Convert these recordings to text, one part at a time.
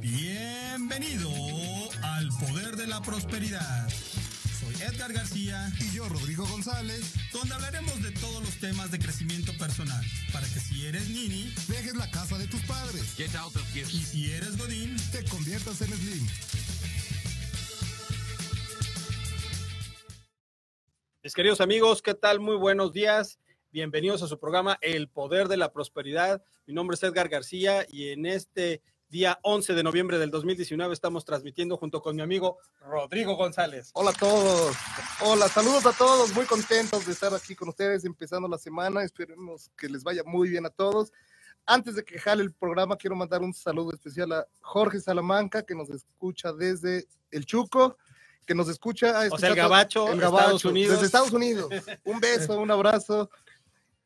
Bienvenido al Poder de la Prosperidad. Soy Edgar García y yo Rodrigo González, donde hablaremos de todos los temas de crecimiento personal, para que si eres nini, dejes la casa de tus padres. Y si eres godín, te conviertas en slim. Mis queridos amigos, ¿qué tal? Muy buenos días. Bienvenidos a su programa El Poder de la Prosperidad. Mi nombre es Edgar García y en este día 11 de noviembre del 2019 estamos transmitiendo junto con mi amigo Rodrigo González. Hola a todos. Hola, saludos a todos. Muy contentos de estar aquí con ustedes empezando la semana. Esperemos que les vaya muy bien a todos. Antes de que jale el programa, quiero mandar un saludo especial a Jorge Salamanca, que nos escucha desde El Chuco que nos escucha. O sea, el Gabacho, el Gabacho, Estados Unidos. Desde Estados Unidos. Un beso, un abrazo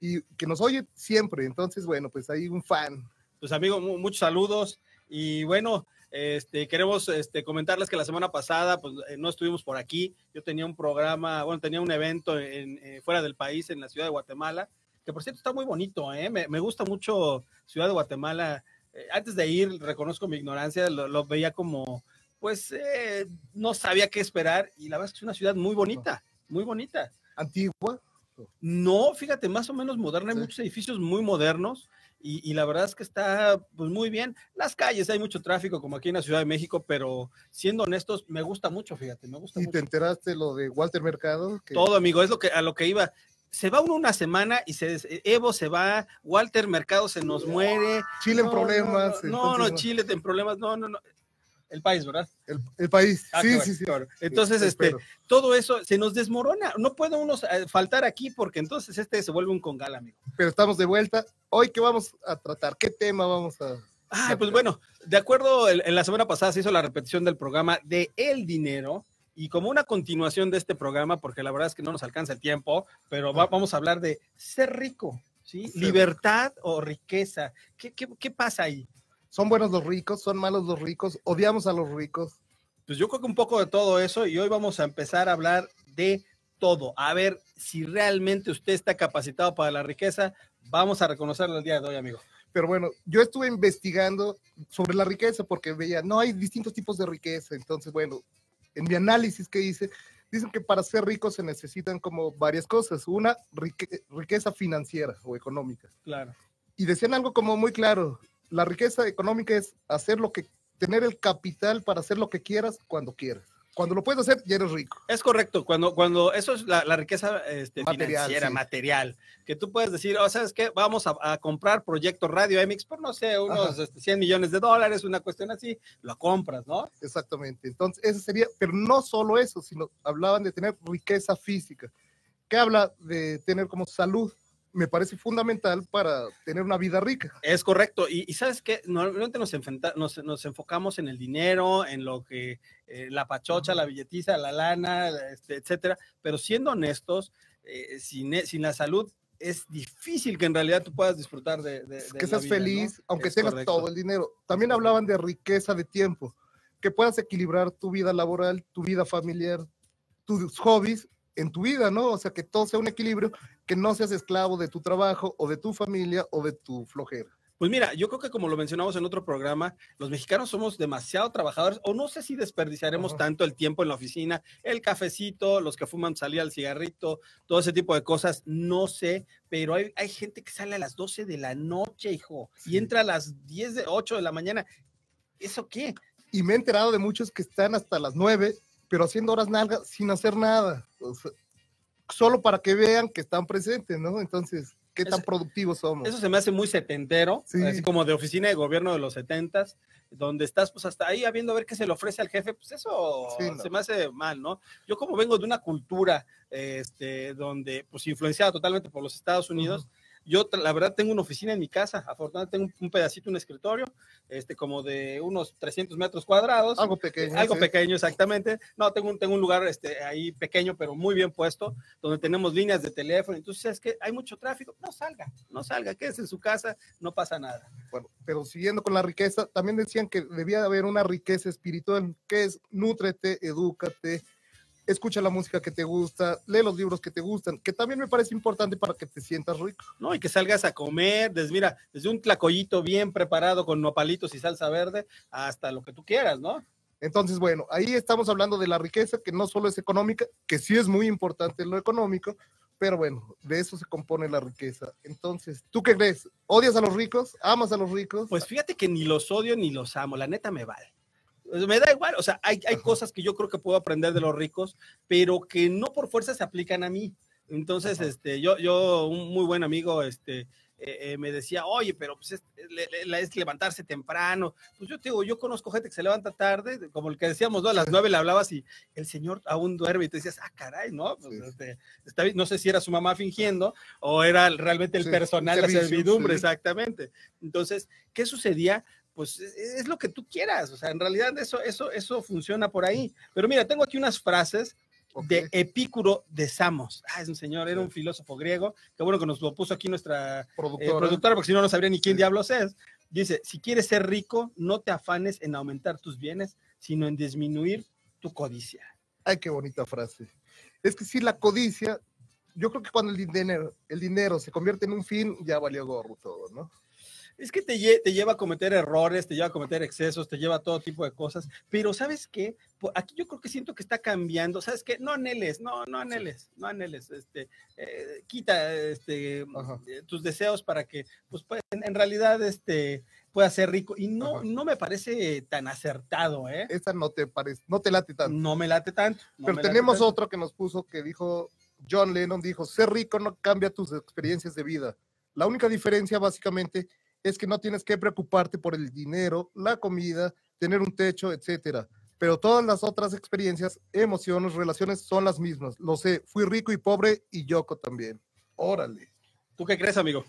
y que nos oye siempre. Entonces, bueno, pues ahí un fan. Pues amigo, muchos saludos y bueno, este, queremos este, comentarles que la semana pasada pues, eh, no estuvimos por aquí. Yo tenía un programa, bueno, tenía un evento en, eh, fuera del país, en la ciudad de Guatemala, que por cierto está muy bonito, ¿eh? me, me gusta mucho Ciudad de Guatemala. Eh, antes de ir, reconozco mi ignorancia, lo, lo veía como, pues, no sabía qué esperar y la verdad es que es una ciudad muy bonita, muy bonita. Antigua. No, fíjate, más o menos moderna, hay muchos edificios muy modernos y, la verdad es que está pues muy bien. Las calles, hay mucho tráfico como aquí en la Ciudad de México, pero siendo honestos, me gusta mucho, fíjate, me gusta ¿Y mucho. te enteraste lo de Walter Mercado? Todo, amigo, es lo que, a lo que iba. Se va uno una semana y se Evo se va, Walter Mercado se nos muere. Chile en problemas. No, no, Chile en problemas, no, no, no el país, ¿verdad? El, país, ah, sí, sí, sí, Entonces, este, todo eso se nos desmorona. No puede uno eh, faltar aquí porque entonces este se vuelve un congal, amigo. Pero estamos de vuelta. Hoy, ¿qué vamos a tratar? ¿Qué tema vamos a...? Ah, pues bueno, de acuerdo, en la semana pasada se hizo la repetición del programa de El Dinero, y como una continuación de este programa, porque la verdad es que no nos alcanza el tiempo, pero vamos a hablar de ser rico, ¿sí? Libertad o riqueza. ¿Qué, qué, qué pasa ahí? ¿Son buenos los ricos? ¿Son malos los ricos? ¿Odiamos a los ricos? Pues yo creo que un poco de todo eso y hoy vamos a empezar a hablar de todo. A ver si realmente usted está capacitado para la riqueza. Vamos a reconocerlo el día de hoy, amigo. Pero bueno, yo estuve investigando sobre la riqueza porque veía, no hay distintos tipos de riqueza. Entonces, bueno, en mi análisis que hice, dicen que para ser ricos se necesitan como varias cosas. Una, riqueza financiera o económica. Claro. Y decían algo como muy claro, la riqueza económica es hacer lo que, tener el capital para hacer lo que quieras cuando quieras. Cuando lo puedes hacer, ya eres rico. Es correcto. Cuando, cuando eso es la, riqueza este, material, financiera, material, que tú puedes decir, o oh, ¿sabes qué? Vamos a, comprar Proyecto Radio MX por, no sé, unos 100 este, millones de dólares, una cuestión así, lo compras, ¿no? Exactamente. Entonces, eso sería, pero no solo eso, sino hablaban de tener riqueza física, que habla de tener como salud me parece fundamental para tener una vida rica. Es correcto. Y, sabes que normalmente nos, nos, enfocamos en el dinero, en lo que eh, la pachocha, la billetiza, la lana, este, etcétera. Pero siendo honestos, eh, sin, e, sin la salud es difícil que en realidad tú puedas disfrutar de, de, que seas feliz, aunque tengas todo el dinero. También hablaban de riqueza de tiempo, que puedas equilibrar tu vida laboral, tu vida familiar, tus hobbies en tu vida, ¿no? O sea, que todo sea un equilibrio, que no seas esclavo de tu trabajo o de tu familia o de tu flojera. Pues mira, yo creo que como lo mencionamos en otro programa, los mexicanos somos demasiado trabajadores, o no sé si desperdiciaremos Ajá. tanto el tiempo en la oficina, el cafecito, los que fuman salir al cigarrito, todo ese tipo de cosas, no sé, pero hay, hay gente que sale a las 12 de la noche, hijo, Sí. y entra a las 10 de 8 de la mañana. ¿Eso qué? Y me he enterado de muchos que están hasta las 9, pero haciendo horas nalgas sin hacer nada. O sea, solo para que vean que están presentes, ¿no? Entonces, ¿qué tan Eso- productivos somos? Eso se me hace muy setentero, Sí. así como de oficina de gobierno de los setentas, donde estás pues hasta ahí a viendo a ver qué se le ofrece al jefe, pues eso Sí, no. se me hace mal, ¿no? Yo como vengo de una cultura este, donde pues influenciada totalmente por los Estados Unidos, yo la verdad tengo una oficina en mi casa, afortunadamente tengo un, un pedacito, un escritorio, este como de unos 300 metros cuadrados. Algo pequeño. Algo sí. pequeño, exactamente. No, tengo un, tengo un lugar este, ahí pequeño, pero muy bien puesto, donde tenemos líneas de teléfono. Entonces, es que hay mucho tráfico. No salga, no salga, quédese en su casa, no pasa nada. Bueno, pero siguiendo con la riqueza, también decían que debía haber una riqueza espiritual, que es nútrete, edúcate, escucha la música que te gusta, lee los libros que te gustan, que también me parece importante para que te sientas rico. ¿no? Y que salgas a comer, desde, mira, desde un tlacoyito bien preparado con nopalitos y salsa verde hasta lo que tú quieras, ¿no? Entonces, bueno, ahí estamos hablando de la riqueza, que no solo es económica, que sí es muy importante lo económico, pero bueno, de eso se compone la riqueza. Entonces, ¿tú qué crees? ¿Odias a los ricos? ¿Amas a los ricos? Pues fíjate que ni los odio ni los amo, la neta me vale. Pues Me da igual, o sea, hay, hay cosas que yo creo que puedo aprender de los ricos, pero que no por fuerza se aplican a mí. Entonces, Ajá. este, yo, yo, un muy buen amigo, este, eh, eh, me decía, oye, pero pues es, le- le- es levantarse temprano. Pues yo te digo, yo conozco gente que se levanta tarde, como el que decíamos, ¿no? A las nueve le hablabas y el señor aún duerme y te decías, ah, caray, ¿no? Pues, Sí. este, está no sé si era su mamá fingiendo o era realmente el Sí, personal, la servicio, servidumbre, sí. exactamente. Entonces, ¿qué sucedía? Pues es, es lo que tú quieras, o sea, en realidad eso, eso, eso funciona por ahí. Pero mira, tengo aquí unas frases de Epicuro de Samos. Ah, es un señor, era un filósofo griego. Qué bueno que nos lo puso aquí nuestra eh, productora. productora, porque si no, no sabría ni quién Sí. diablos es. Dice: Si quieres ser rico, no te afanes en aumentar tus bienes, sino en disminuir tu codicia. Ay, qué bonita frase. Es que si la codicia, yo creo que cuando el dinero, el dinero se convierte en un fin, ya valió gorro todo, ¿no? Es que te, lle- te lleva a cometer errores, te lleva a cometer excesos, te lleva a todo tipo de cosas. Pero ¿sabes qué? Aquí yo creo que siento que está cambiando. ¿Sabes qué? No anheles, no, no anheles, no anheles. Este, eh, quita este, Ajá. eh, tus deseos para que, pues, pues, en, en realidad, este, puedas ser rico. Y no, Ajá. no me parece tan acertado, ¿eh? Esa no te parece, no te late tanto. No me late tanto. no Pero tenemos tanto. otro que nos puso que dijo, John Lennon dijo, ser rico no cambia tus experiencias de vida. La única diferencia básicamente es que no tienes que preocuparte por el dinero, la comida, tener un techo, etcétera. Pero todas las otras experiencias, emociones, relaciones son las mismas. Lo sé, fui rico y pobre y Yoko también. Órale. ¿Tú qué crees, amigo?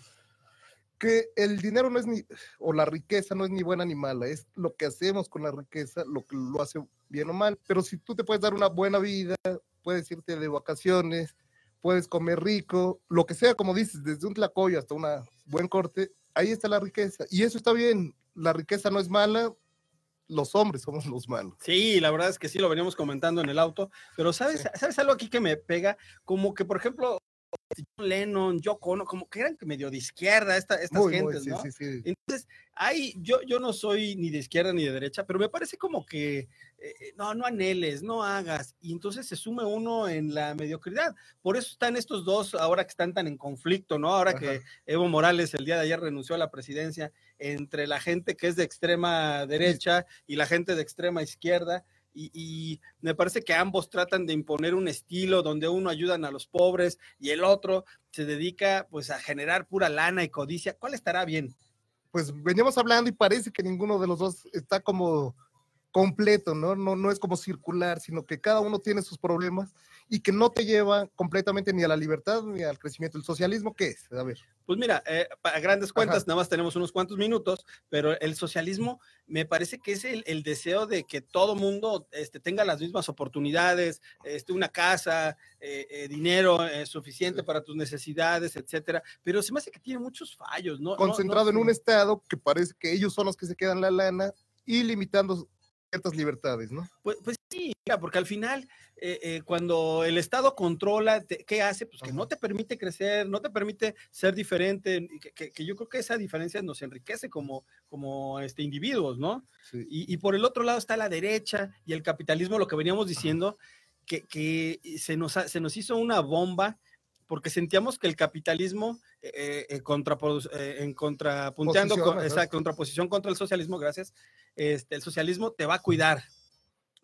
Que el dinero no es ni, o la riqueza no es ni buena ni mala, es lo que hacemos con la riqueza, lo que lo hace bien o mal. Pero si tú te puedes dar una buena vida, puedes irte de vacaciones, puedes comer rico, lo que sea, como dices, desde un tlacoyo hasta un buen corte, ahí está la riqueza. Y eso está bien, la riqueza no es mala, los hombres somos los malos. Sí, la verdad es que sí, lo veníamos comentando en el auto, pero ¿sabes, Sí. ¿sabes algo aquí que me pega? Como que, por ejemplo, John Lennon, Yoko Ono, como que eran medio de izquierda esta, estas Muy, muy, gentes, sí, ¿no? sí, sí. Entonces, hay, yo, yo no soy ni de izquierda ni de derecha, pero me parece como que eh, no, no anheles, no hagas, y entonces se sume uno en la mediocridad. Por eso están estos dos ahora que están tan en conflicto, ¿no? Ahora que. Evo Morales el día de ayer renunció a la presidencia entre la gente que es de extrema derecha y la gente de extrema izquierda. Y, y me parece que ambos tratan de imponer un estilo donde uno ayudan a los pobres y el otro se dedica pues a generar pura lana y codicia. ¿Cuál estará bien? Pues veníamos hablando y parece que ninguno de los dos está como completo, ¿no? No, no es como circular, sino que cada uno tiene sus problemas y que no te lleva completamente ni a la libertad ni al crecimiento. ¿El socialismo qué es? A ver. Pues mira, eh, a grandes cuentas, Ajá. nada más tenemos unos cuantos minutos, pero el socialismo me parece que es el, el deseo de que todo mundo este, tenga las mismas oportunidades, este, una casa, eh, eh, dinero eh, suficiente para tus necesidades, etcétera. Pero se me hace que tiene muchos fallos, ¿no? No- Concentrado no en un estado que parece que ellos son los que se quedan la lana y limitando ciertas libertades, ¿no? Pues, pues sí, porque al final, eh, eh, cuando el Estado controla, te- ¿qué hace? Pues que no te permite crecer, no te permite ser diferente, que, que- que yo creo que esa diferencia nos enriquece como, como este, individuos, ¿no? Sí. Y, y por el otro lado está la derecha y el capitalismo, lo que veníamos diciendo, que, que se, nos, se nos hizo una bomba porque sentíamos que el capitalismo eh, eh, eh, en contrapunteando, con, esa contraposición contra el socialismo, gracias, este, el socialismo te va a cuidar,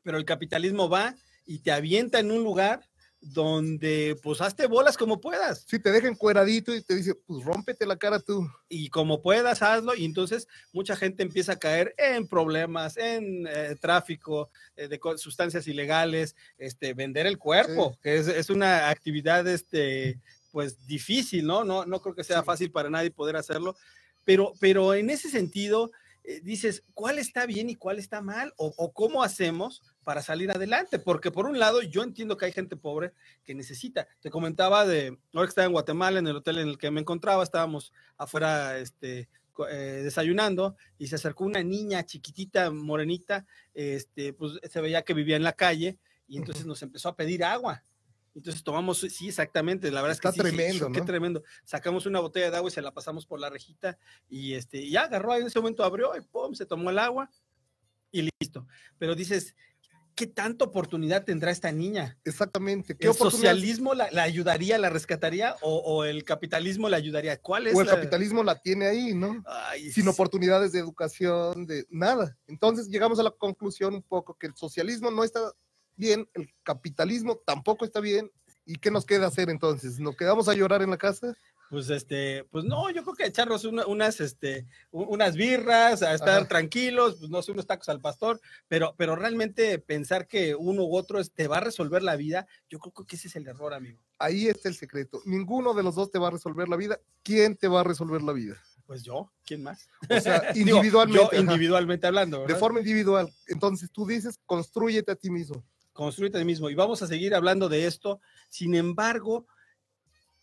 pero el capitalismo va y te avienta en un lugar donde pues hazte bolas como puedas. Sí, te deja encueradito y te dice, pues rómpete la cara tú. y como puedas hazlo y entonces mucha gente empieza a caer en problemas, en eh, tráfico eh, de sustancias ilegales, este, vender el cuerpo, que es, es una actividad este, pues difícil, ¿no? ¿no? No creo que sea fácil para nadie poder hacerlo, pero, pero en ese sentido eh, dices, ¿cuál está bien y cuál está mal? O, o cómo hacemos para salir adelante? Porque por un lado yo entiendo que hay gente pobre que necesita. Te comentaba de, ahora que estaba en Guatemala, en el hotel en el que me encontraba, estábamos afuera este, eh, desayunando y se acercó una niña chiquitita, morenita, este, pues se veía que vivía en la calle y entonces nos empezó a pedir agua. Entonces tomamos, sí, exactamente, la verdad Está es que sí, sí, tremendo, qué ¿no? tremendo. Sacamos una botella de agua y se la pasamos por la rejita y este, ya agarró ahí en ese momento, abrió y pum, se tomó el agua y listo. Pero dices, ¿qué tanta oportunidad tendrá esta niña? Exactamente. ¿Qué ¿El socialismo la, la ayudaría, la rescataría o, o el capitalismo la ayudaría? ¿Cuál es O el la- capitalismo la tiene ahí, ¿no? Ay, Sin sí. oportunidades de educación, de nada. Entonces llegamos a la conclusión un poco que el socialismo no está bien, el capitalismo tampoco está bien. ¿Y qué nos queda hacer entonces? ¿Nos quedamos a llorar en la casa? Pues este, pues no, yo creo que echarnos una- unas, este, unas birras, a estar Ajá. tranquilos, pues no sé, unos tacos al pastor, pero, pero realmente pensar que uno u otro te va a resolver la vida, yo creo que ese es el error, amigo. Ahí está el secreto. Ninguno de los dos te va a resolver la vida. ¿Quién te va a resolver la vida? Pues yo, ¿quién más? O sea, Digo, individualmente. yo ajá, individualmente hablando, de ¿verdad? forma individual. Entonces tú dices, construyete a ti mismo. Construirte a ti mismo. Y vamos a seguir hablando de esto. Sin embargo,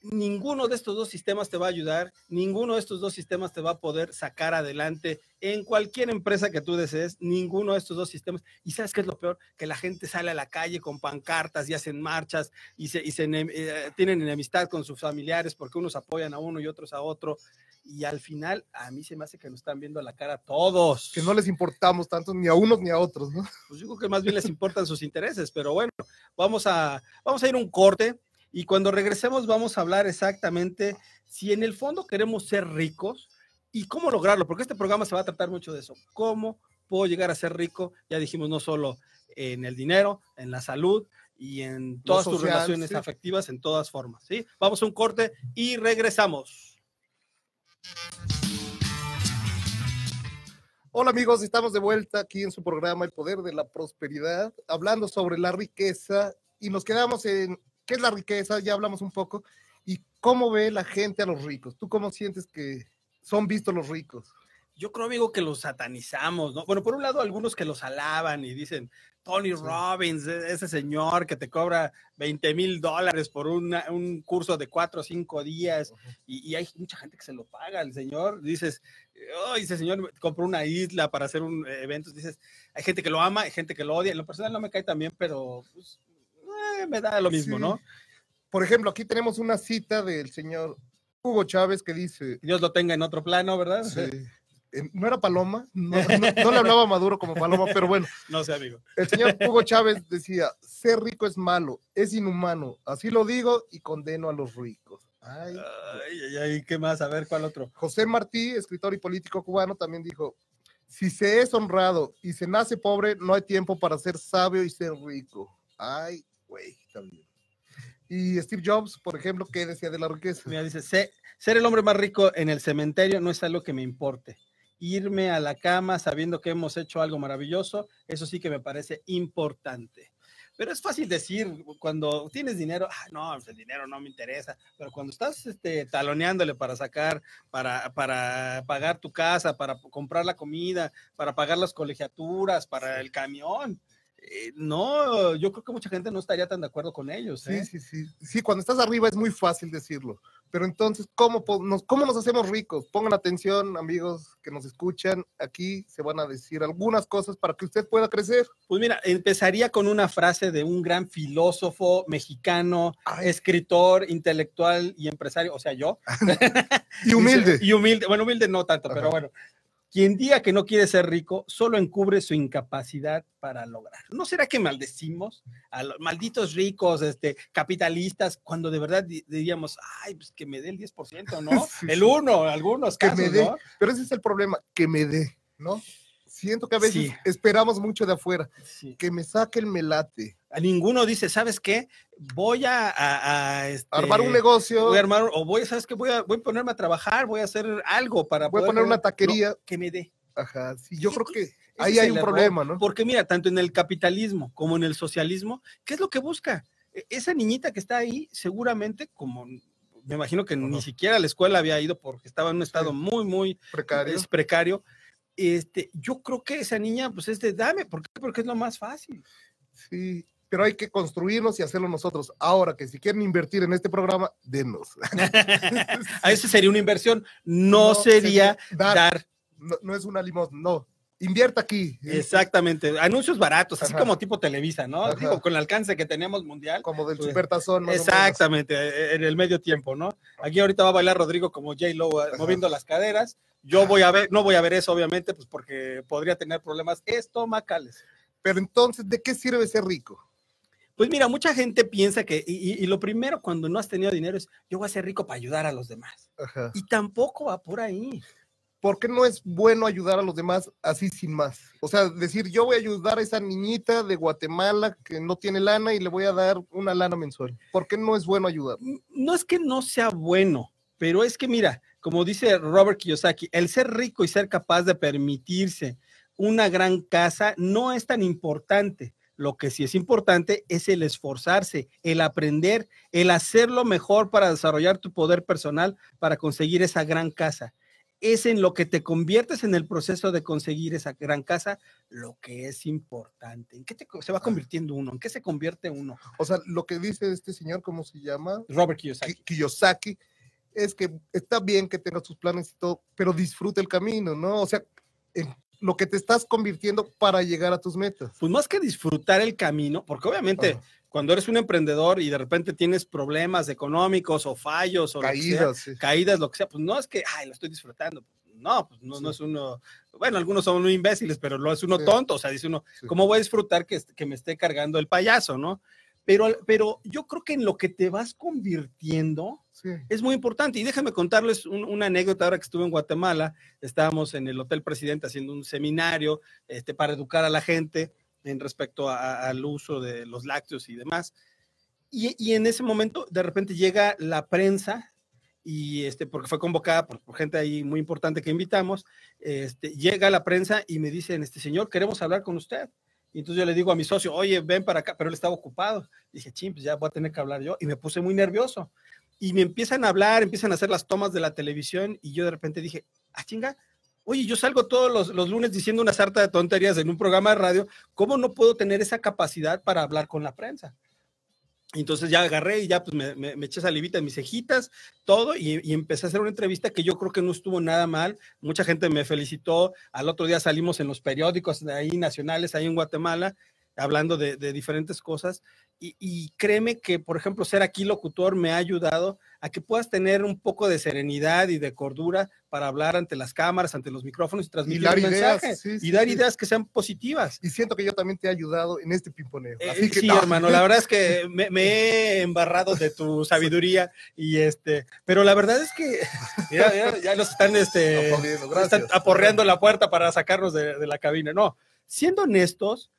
ninguno de estos dos sistemas te va a ayudar, ninguno de estos dos sistemas te va a poder sacar adelante en cualquier empresa que tú desees, ninguno de estos dos sistemas. Y sabes qué es lo peor? Que la gente sale a la calle con pancartas y hacen marchas y, se, y se eh, tienen enemistad con sus familiares porque unos apoyan a uno y otros a otro. Y al final, a mí se me hace que nos están viendo a la cara todos. Que no les importamos tanto ni a unos ni a otros, ¿no? pues creo que más bien les importan sus intereses, pero bueno, vamos a, vamos a ir un corte y cuando regresemos vamos a hablar exactamente si en el fondo queremos ser ricos y cómo lograrlo, porque este programa se va a tratar mucho de eso, cómo puedo llegar a ser rico, ya dijimos no solo en el dinero, en la salud y en todas tus social, relaciones sí. afectivas, en todas formas, ¿sí? Vamos a un corte y regresamos. Hola amigos, estamos de vuelta aquí en su programa El Poder de la Prosperidad, hablando sobre la riqueza y nos quedamos en qué es la riqueza, ya hablamos un poco, y cómo ve la gente a los ricos. ¿Tú cómo sientes que son vistos los ricos? Yo creo, amigo, que los satanizamos, ¿no? Bueno, por un lado, algunos que los alaban y dicen, Tony Robbins, e- ese señor que te cobra 20 mil dólares por una- un curso de cuatro o cinco días, y, y hay mucha gente que se lo paga, el señor, dices, "Ay, ese señor compró una isla para hacer un eh, evento, dices, hay gente que lo ama, hay gente que lo odia, en lo personal no me cae tan bien, pero pues, eh, me da lo mismo, Sí. ¿no? Por ejemplo, aquí tenemos una cita del señor Hugo Chávez que dice, Dios lo tenga en otro plano, ¿verdad? sí, no era Paloma, no, no- no le hablaba a Maduro como Paloma, pero bueno, No sé, amigo. el señor Hugo Chávez decía, ser rico es malo, es inhumano, así lo digo y condeno a los ricos. Ay, Ay, ay, ay, ¿qué más? A ver, ¿cuál otro? José Martí, escritor y político cubano, también dijo, si se es honrado y se nace pobre, no hay tiempo para ser sabio y ser rico. Ay, güey, también. Y Steve Jobs, por ejemplo, ¿qué decía de la riqueza? Mira, dice, "Sé- ser el hombre más rico en el cementerio no es algo que me importe. Irme a la cama sabiendo que hemos hecho algo maravilloso, eso sí que me parece importante. Pero es fácil decir cuando tienes dinero, "Ah, no, pues el dinero no me interesa, pero cuando estás este, taloneándole para sacar, para, para pagar tu casa, para comprar la comida, para pagar las colegiaturas, para el camión, eh, no, yo creo que mucha gente no estaría tan de acuerdo con ellos. Sí, ¿eh? sí, sí. Sí, cuando estás arriba es muy fácil decirlo. Pero entonces, ¿cómo, nos, ¿cómo nos hacemos ricos? Pongan atención, amigos que nos escuchan. Aquí se van a decir algunas cosas para que usted pueda crecer. Pues mira, empezaría con una frase de un gran filósofo mexicano, Ay. escritor, intelectual y empresario, o sea, yo. Y humilde. Y humilde, bueno, humilde no tanto, pero bueno. Quien diga que no quiere ser rico solo encubre su incapacidad para lograr. ¿No será que maldecimos a los malditos ricos, este, capitalistas, cuando de verdad di- diríamos, ay, pues que me dé el 10%, ¿no? Sí, el sí. uno, algunos Que casos, me dé. ¿no? Pero ese es el problema, que me dé, ¿no? Siento que a veces Sí. esperamos mucho de afuera. Sí. Que me saque el melate. A ninguno dice, ¿sabes qué? Voy a, a- a, este, Armar un negocio. voy a armar, o voy, ¿sabes qué? Voy a, voy a ponerme a trabajar, voy a hacer algo para Voy a poner una ganar". taquería. No, que me dé. Ajá, sí, yo creo que ahí hay un error, problema, ¿no? Porque mira, tanto en el capitalismo como en el socialismo, ¿qué es lo que busca? E- Esa niñita que está ahí, seguramente, como me imagino que ni siquiera a la escuela había ido porque estaba en un estado Sí. muy, muy Precario. es precario. Este, yo creo que esa niña, pues es de dame, ¿por qué? Porque es lo más fácil. Sí, pero hay que construirnos y hacerlo nosotros. Ahora que si quieren invertir en este programa, denos. A eso sería una inversión, no, sería dar. dar. No, no es una limosna, no. Invierta aquí. Exactamente, anuncios baratos, así Ajá. como tipo Televisa, ¿no? Ajá. Digo, con el alcance que tenemos mundial. Como del Pues, supertazón. más o menos. Exactamente, eh, en el medio tiempo, ¿no? Aquí ahorita va a bailar Rodrigo como J. Lo eh, moviendo las caderas. Yo voy a ver, no voy a ver eso, obviamente, pues porque podría tener problemas estomacales. Pero entonces, ¿de qué sirve ser rico? Pues mira, mucha gente piensa que, y lo primero cuando no has tenido dinero es, yo voy a ser rico para ayudar a los demás. Ajá. Y tampoco va por ahí. ¿Por qué no es bueno ayudar a los demás así sin más? O sea, decir, yo voy a ayudar a esa niñita de Guatemala que no tiene lana y le voy a dar una lana mensual. ¿Por qué no es bueno ayudar? No es que no sea bueno, pero es que mira, como dice Robert Kiyosaki, el ser rico y ser capaz de permitirse una gran casa no es tan importante. Lo que sí es importante es el esforzarse, el aprender, el hacerlo mejor para desarrollar tu poder personal para conseguir esa gran casa. Es en lo que te conviertes en el proceso de conseguir esa gran casa lo que es importante. ¿En qué te se va convirtiendo uno? ¿En qué se convierte uno? O sea, lo que dice este señor, ¿cómo se llama? Robert Ki- Kiyosaki. Kiyosaki, es que está bien que tengas tus planes y todo, pero disfruta el camino, ¿no? O sea, en lo que te estás convirtiendo para llegar a tus metas. pues más que disfrutar el camino, porque obviamente Ajá. cuando eres un emprendedor y de repente tienes problemas económicos o fallos o lo que sea, Caídas. sí. caídas, lo que sea, pues no es que, ay, lo estoy disfrutando. No, pues no, no es uno, bueno, algunos son muy imbéciles, pero lo es uno Sí. tonto, o sea, dice uno. ¿cómo voy a disfrutar que, que me esté cargando el payaso, no? Pero, pero yo creo que en lo que te vas convirtiendo, Sí. es muy importante. Y déjame contarles un- una anécdota ahora que estuve en Guatemala. Estábamos en el Hotel Presidente haciendo un seminario este, para educar a la gente en respecto a- a- al uso de los lácteos y demás. Y, y en ese momento, de repente llega la prensa, y este, porque fue convocada por, por gente ahí muy importante que invitamos, este, llega la prensa y me dicen, este señor, queremos hablar con usted. Y entonces yo le digo a mi socio, oye, ven para acá, pero él estaba ocupado. Dije, ching, pues ya voy a tener que hablar yo. Y me puse muy nervioso. Y me empiezan a hablar, empiezan a hacer las tomas de la televisión y yo de repente dije, ah, chinga, oye, yo salgo todos los, los lunes diciendo una sarta de tonterías en un programa de radio, ¿cómo no puedo tener esa capacidad para hablar con la prensa? Entonces ya agarré y ya pues me, me, eché salivita en mis cejitas, todo, y, y empecé a hacer una entrevista que yo creo que no estuvo nada mal. Mucha gente me felicitó. Al otro día salimos en los periódicos de ahí nacionales, ahí en Guatemala, hablando de diferentes cosas. Y, y créeme que, por ejemplo, ser aquí locutor me ha ayudado a que puedas tener un poco de serenidad y de cordura para hablar ante las cámaras, ante los micrófonos y transmitir dar un ideas, sí, sí, y dar sí. ideas que sean positivas. Y siento que yo también te he ayudado en este pimponeo. Eh, Así que, sí, no. hermano, la verdad es que me, me he embarrado de tu sabiduría y este, pero la verdad es que mira, mira, ya nos están este, gracias. están aporreando la puerta para sacarnos de, de la cabina. No, siendo honestos,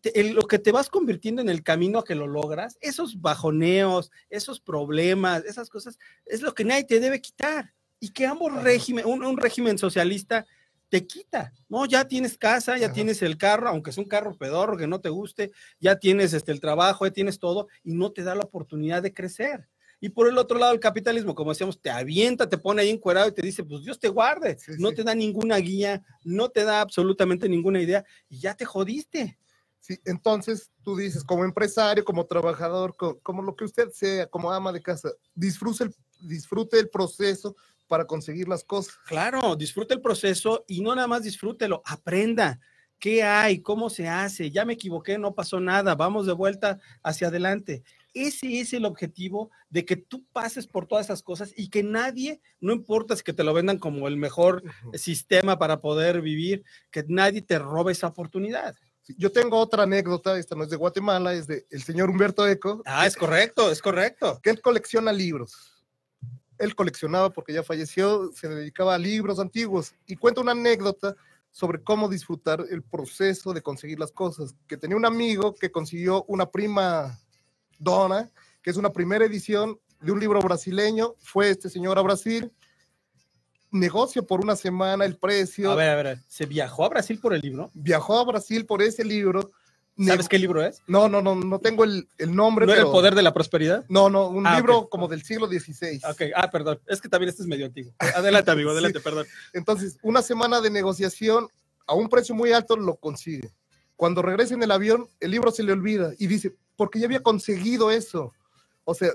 te- en lo que te vas convirtiendo en el camino a que lo logras, esos bajoneos, esos problemas, esas cosas, es lo que nadie te debe quitar. Y que ambos Ajá. régimen, un, un régimen socialista te quita, ¿no? Ya tienes casa, ya Ajá. tienes el carro, aunque es un carro pedorro que no te guste, ya tienes este, el trabajo, ya tienes todo, y no te da la oportunidad de crecer. Y por el otro lado, el capitalismo, como decíamos, te avienta, te pone ahí encuerado y te dice, pues Dios te guarde. Sí, no sí. te da ninguna guía, no te da absolutamente ninguna idea y ya te jodiste. Sí, entonces tú dices, como empresario, como trabajador, co- como, lo que usted sea, como ama de casa, disfrute el, disfrute el proceso para conseguir las cosas. Claro, disfrute el proceso y no nada más disfrútelo, aprenda. ¿Qué hay? ¿Cómo se hace? Ya me equivoqué, no pasó nada, vamos de vuelta hacia adelante. Ese es el objetivo de que tú pases por todas esas cosas y que nadie, no importa si que te lo vendan como el mejor sistema para poder vivir, que nadie te robe esa oportunidad. Yo tengo otra anécdota, esta no es de Guatemala, es de el señor Humberto Eco, Ah, es correcto, es correcto. que él colecciona libros. Él coleccionaba porque ya falleció, se dedicaba a libros antiguos y cuenta una anécdota sobre cómo disfrutar el proceso de conseguir las cosas. Que tenía un amigo que consiguió una prima dona, que es una primera edición de un libro brasileño. Fue este señor a Brasil, negocia por una semana el precio, A ver, a ver, ¿se viajó a Brasil por el libro? viajó a Brasil por ese libro. ¿Sabes qué libro es? No, no, no, no tengo el, el nombre. ¿No era el poder de la prosperidad? No, no, un Ah, libro como del siglo XVI. Ok, ah, perdón, es que también este es medio antiguo. Adelante, amigo, Sí. adelante, perdón. Entonces, una semana de negociación a un precio muy alto lo consigue. Cuando regresa en el avión, el libro se le olvida y dice, porque ya había conseguido eso. O sea,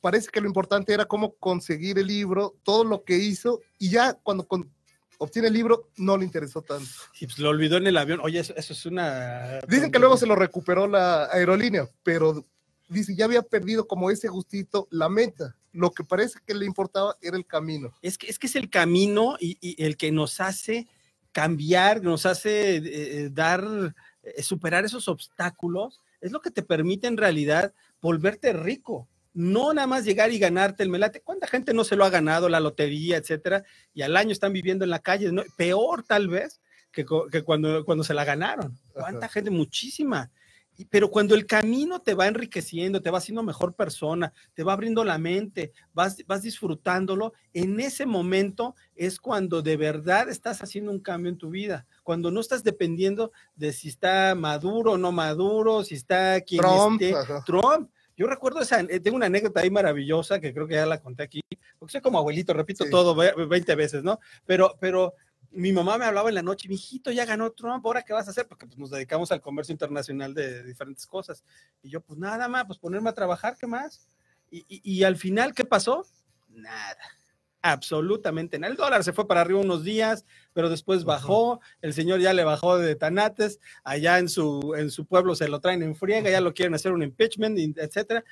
parece que lo importante era cómo conseguir el libro, todo lo que hizo, y ya cuando con- obtiene el libro, no le interesó tanto. Y pues lo olvidó en el avión. Oye, eso, eso es una. Dicen que luego se lo recuperó la aerolínea, pero dice, ya había perdido como ese gustito, la meta. Lo que parece que le importaba era el camino. Es que, es que es el camino y, y el que nos hace cambiar, nos hace eh, eh, dar, eh, superar esos obstáculos, es lo que te permite en realidad volverte rico. No nada más llegar y ganarte el melate. ¿Cuánta gente no se lo ha ganado, la lotería, etcétera? Y al año están viviendo en la calle. ¿no? Peor tal vez que, que cuando, cuando se la ganaron. ¿Cuánta Ajá. gente? Muchísima. Y- Pero cuando el camino te va enriqueciendo, te va haciendo mejor persona, te va abriendo la mente, vas, vas disfrutándolo, en ese momento es cuando de verdad estás haciendo un cambio en tu vida. Cuando no estás dependiendo de si está maduro o no maduro, si está quien Trump, esté. Trump. Yo recuerdo esa, eh, tengo una anécdota ahí maravillosa que creo que ya la conté aquí, porque soy como abuelito, repito Sí. todo ve- 20 veces, ¿no? Pero, pero mi mamá me hablaba en la noche, mi hijito ya ganó Trump, ¿ahora qué vas a hacer? Porque pues, nos dedicamos al comercio internacional de diferentes cosas. Y yo, pues nada más, pues ponerme a trabajar, ¿qué más? Y, y- y al final, ¿qué pasó? Nada. Absolutamente nada. El dólar se fue para arriba unos días, pero después bajó. El señor ya le bajó de tanates. Allá en su, en su pueblo se lo traen en friega, ya lo quieren hacer un impeachment, etcétera.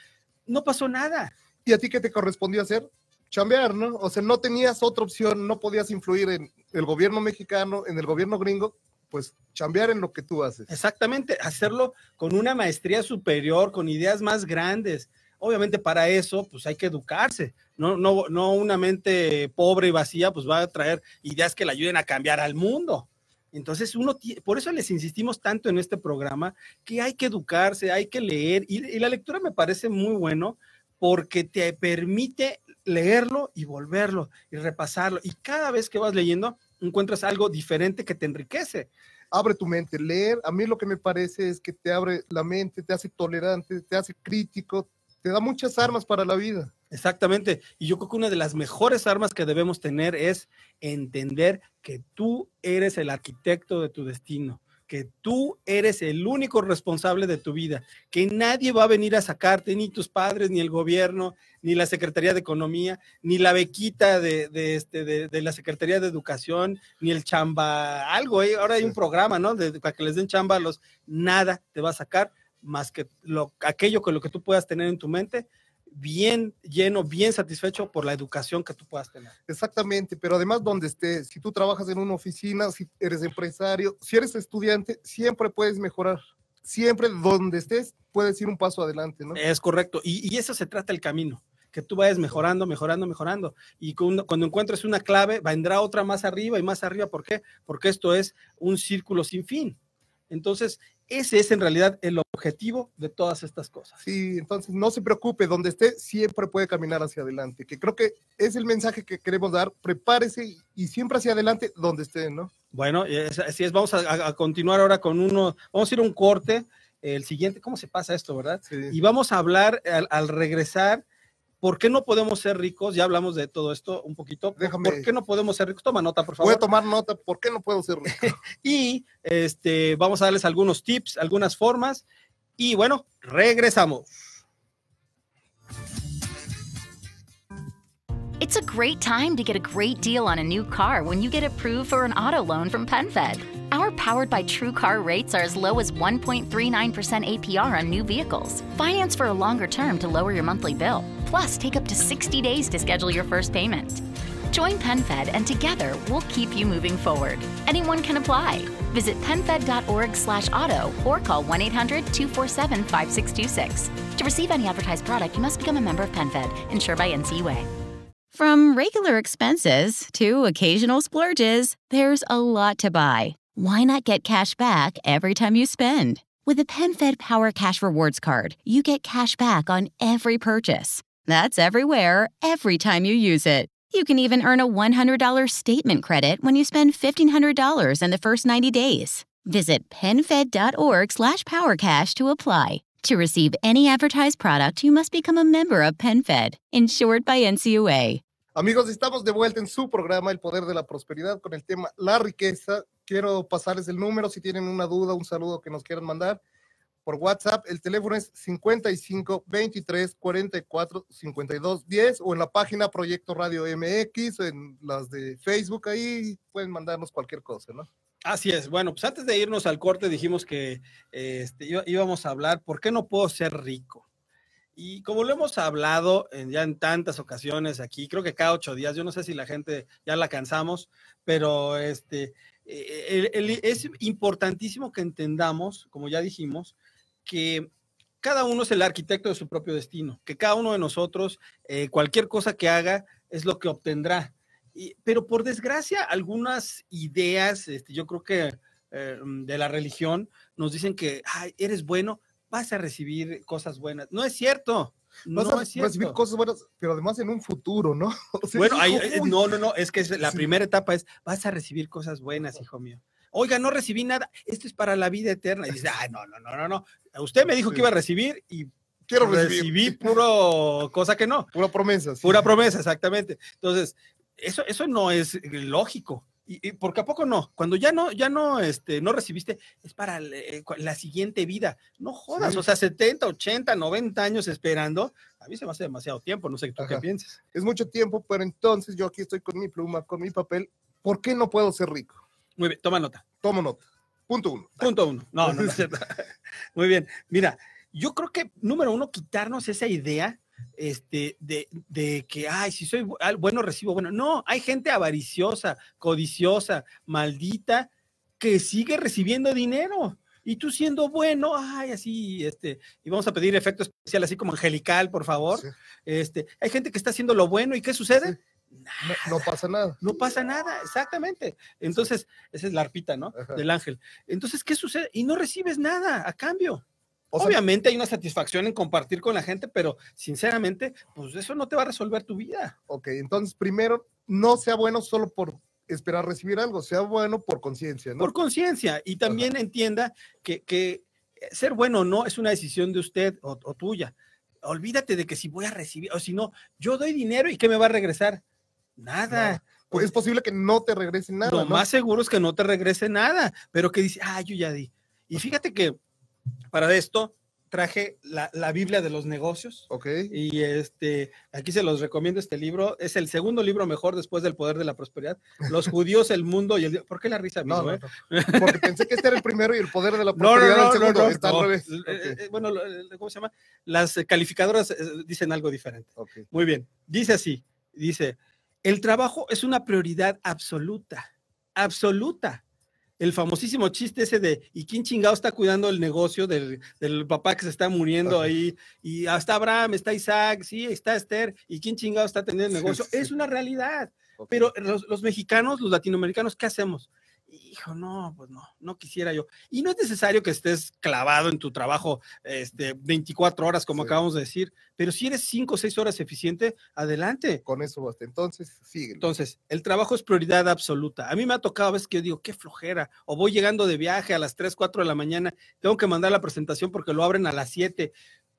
No pasó nada. ¿Y a ti qué te correspondió hacer? Chambear, ¿no? O sea, no tenías otra opción, no podías influir en el gobierno mexicano, en el gobierno gringo, pues chambear en lo que tú haces. Exactamente, hacerlo con una maestría superior, con ideas más grandes. Obviamente para eso, pues hay que educarse. No, no, no una mente pobre y vacía, pues va a traer ideas que le ayuden a cambiar al mundo. Entonces, uno, por eso les insistimos tanto en este programa, que hay que educarse, hay que leer, y, y la lectura me parece muy bueno porque te permite leerlo y volverlo y repasarlo. Y cada vez que vas leyendo, encuentras algo diferente que te enriquece. Abre tu mente, leer, a mí lo que me parece es que te abre la mente, te hace tolerante, te hace crítico, te da muchas armas para la vida. Exactamente. Y yo creo que una de las mejores armas que debemos tener es entender que tú eres el arquitecto de tu destino, que tú eres el único responsable de tu vida, que nadie va a venir a sacarte, ni tus padres, ni el gobierno, ni la Secretaría de Economía, ni la bequita de, de este, de, de la Secretaría de Educación, ni el chamba, algo, ¿eh? ahora hay un programa, ¿no? De- para que les den chamba a los, nada te va a sacar más que lo, aquello con lo que tú puedas tener en tu mente, bien lleno, bien satisfecho por la educación que tú puedas tener. Exactamente, pero además donde estés, si tú trabajas en una oficina, si eres empresario, si eres estudiante, siempre puedes mejorar. Siempre donde estés, puedes ir un paso adelante, ¿no? Es correcto. Y, y eso se trata el camino, que tú vayas mejorando, mejorando, mejorando. Y cuando, cuando encuentres una clave, vendrá otra más arriba y más arriba. ¿Por qué? Porque esto es un círculo sin fin. Entonces, ese es en realidad el objetivo de todas estas cosas. Sí, entonces no se preocupe, donde esté siempre puede caminar hacia adelante, que creo que es el mensaje que queremos dar, prepárese y, siempre hacia adelante donde esté, ¿no? Bueno, así es, vamos a, a- a continuar ahora con uno, vamos a ir a un corte, el siguiente, ¿cómo se pasa esto, verdad? Sí. Y vamos a hablar al, al regresar ¿Por qué no podemos ser ricos? Ya hablamos de todo esto un poquito. Déjame- ¿Por qué no podemos ser ricos? Toma nota, por favor. Voy a tomar nota, ¿por qué no puedo ser rico? Y este, vamos a darles algunos tips, algunas formas. Y bueno, regresamos. It's a great time to get a great deal on a new car when you get approved for an auto loan from PenFed. Our powered by True Car rates are as low as 1.39% APR on new vehicles. Finance for a longer term to lower your monthly bill. Plus, take up to 60 days to schedule your first payment. Join PenFed and together we'll keep you moving forward. Anyone can apply. Visit penfed.org slash auto or call 1-800-247-5626. To receive any advertised product, you must become a member of PenFed, insured by NCUA. From regular expenses to occasional splurges, there's a lot to buy. Why not get cash back every time you spend? With the PenFed Power Cash Rewards Card, you get cash back on every purchase. That's everywhere, every time you use it. You can even earn a $100 statement credit when you spend $1,500 in the first 90 days. Visit penfed.org slash powercash to apply. To receive any advertised product, you must become a member of PenFed, insured by NCUA. Amigos, estamos de vuelta en su programa El Poder de la Prosperidad con el tema La Riqueza. Quiero pasarles el número si tienen una duda, un saludo que nos quieran mandar por WhatsApp. El teléfono es 55 23 44 52 10 o en la página Proyecto Radio MX, en las de Facebook, ahí pueden mandarnos cualquier cosa, ¿no? Así es. Bueno, pues antes de irnos al corte dijimos que este, íbamos a hablar, ¿por qué no puedo ser rico? Y como lo hemos hablado ya en tantas ocasiones aquí, creo que cada ocho días, yo no sé si la gente ya la cansamos, pero este, eh, es importantísimo que entendamos, como ya dijimos, que cada uno es el arquitecto de su propio destino, que cada uno de nosotros, eh, cualquier cosa que haga, es lo que obtendrá. Pero por desgracia, algunas ideas, este, yo creo que eh, de la religión, nos dicen que "Ay, eres bueno, vas a recibir cosas buenas. No es cierto. No Vas a es cierto. recibir cosas buenas, pero además en un futuro, ¿no? O sea, Bueno, eh, no, no, no, es que la Sí. primera etapa es, vas a recibir cosas buenas, hijo mío. Oiga, no recibí nada, esto es para la vida eterna. Y dice, ay, no, no, no, no, no. Usted me dijo que iba a recibir y Quiero recibir. recibí puro cosa que no. Pura promesa. sí. Pura promesa, exactamente. Entonces, eso, eso no es lógico. Y, y porque a poco no, cuando ya no, ya no, este, no recibiste, es para el- eh, la siguiente vida. No jodas, Sí. o sea, 70, 80, 90 años esperando, a mí se me hace demasiado tiempo, no sé tú qué Ajá. piensas. Es mucho tiempo, pero entonces yo aquí estoy con mi pluma, con mi papel. ¿Por qué no puedo ser rico? Muy bien, toma nota. Tomo nota. Punto uno. Punto uno. No, no, no cierto. Muy bien. Mira, yo creo que, número uno, quitarnos esa idea este, de, de que, ay, si soy bueno, recibo bueno. No, hay gente avariciosa, codiciosa, maldita, que sigue recibiendo dinero. Y tú siendo bueno, ay, así, este, y vamos a pedir efecto especial, así como angelical, por favor. Sí. Este, hay gente que está haciendo lo bueno, ¿y qué sucede? No, no pasa nada. No pasa nada, exactamente. Entonces, esa es la arpita, ¿no? Ajá. Del ángel. Entonces, ¿qué sucede? Y no recibes nada a cambio. O sea, Obviamente hay una satisfacción en compartir con la gente, pero sinceramente, pues eso no te va a resolver tu vida. ok, entonces primero, no sea bueno solo por esperar recibir algo, sea bueno por conciencia, ¿no? Por conciencia. Y también entienda que, que ser bueno o no es una decisión de usted o, o tuya. Olvídate de que si voy a recibir, o si no, yo doy dinero y ¿qué me va a regresar? Nada. Pues es posible que no te regrese nada, Lo ¿no? más seguro es que no te regrese nada, pero que dice, ah, yo ya di. Y fíjate que para esto traje la, la Biblia de los negocios. Ok, Y este, aquí se los recomiendo este libro. Es el segundo libro mejor después del poder de la prosperidad. Los judíos, el mundo y el. ¿Por qué la risa, no, eh? no. Porque pensé que este era el primero y el poder de la prosperidad no, el segundo. no, Está no. al revés. Eh, Ok, eh, Bueno, ¿cómo se llama? Las calificadoras dicen algo diferente. ok. Muy bien. Dice así: dice, el trabajo es una prioridad absoluta, absoluta. El famosísimo chiste ese de, ¿y quién chingado está cuidando el negocio del, del papá que se está muriendo Ajá. ahí? Y hasta Abraham, está Isaac, sí, está Esther, ¿y quién chingado está teniendo el negocio? sí. Es una realidad. Pero los, los mexicanos, los latinoamericanos, ¿qué hacemos? Hijo, no, pues no, no quisiera yo. Y no es necesario que estés clavado en tu trabajo este, 24 horas, como Sí. acabamos de decir, pero si eres 5 o 6 horas eficiente, adelante. Con eso basta. Entonces, sigue. Entonces, el trabajo es prioridad absoluta. A mí me ha tocado a veces que yo digo, qué flojera, o voy llegando de viaje a las 3, 4 de la mañana, tengo que mandar la presentación porque lo abren a las 7.